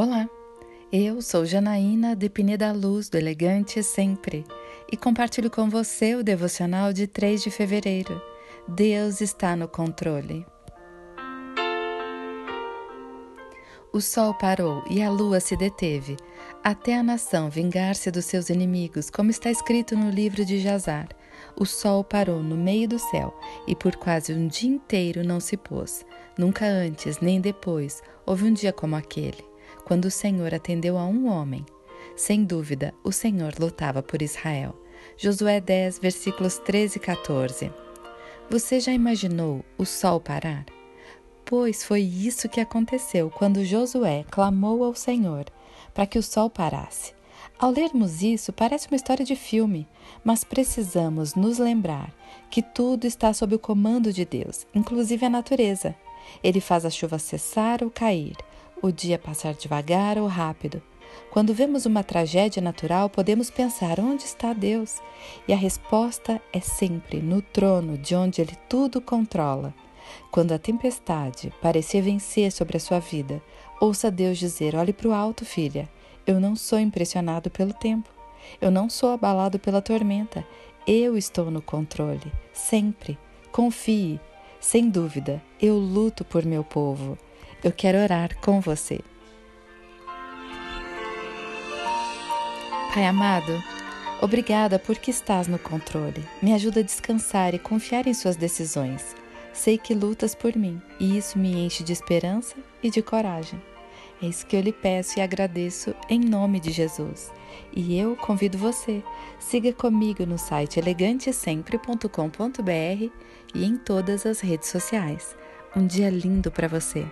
Olá, eu sou Janaína de Pineda Luz do Elegante Sempre e compartilho com você o devocional de 3 de fevereiro. Deus está no controle. O sol parou e a lua se deteve, até a nação vingar-se dos seus inimigos, como está escrito no livro de Jazar. O sol parou no meio do céu e por quase um dia inteiro não se pôs. Nunca antes nem depois houve um dia como aquele quando o Senhor atendeu a um homem. Sem dúvida, o Senhor lutava por Israel. Josué 10, versículos 13 e 14. Você já imaginou o sol parar? Pois foi isso que aconteceu quando Josué clamou ao Senhor para que o sol parasse. Ao lermos isso, parece uma história de filme, mas precisamos nos lembrar que tudo está sob o comando de Deus, inclusive a natureza. Ele faz a chuva cessar ou cair, o dia passar devagar ou rápido. Quando vemos uma tragédia natural, podemos pensar onde está Deus? E a resposta é sempre no trono de onde Ele tudo controla. Quando a tempestade parecer vencer sobre a sua vida, ouça Deus dizer: Olhe para o alto, filha. Eu não sou impressionado pelo tempo. Eu não sou abalado pela tormenta. Eu estou no controle. Sempre. Confie. Sem dúvida, eu luto por meu povo eu quero orar com você. Pai amado, obrigada porque estás no controle. Me ajuda a descansar e confiar em Suas decisões. Sei que lutas por mim e isso me enche de esperança e de coragem. É isso que eu lhe peço e agradeço em nome de Jesus. E eu convido você, siga comigo no site elegantesempre.com.br e em todas as redes sociais. Um dia lindo para você!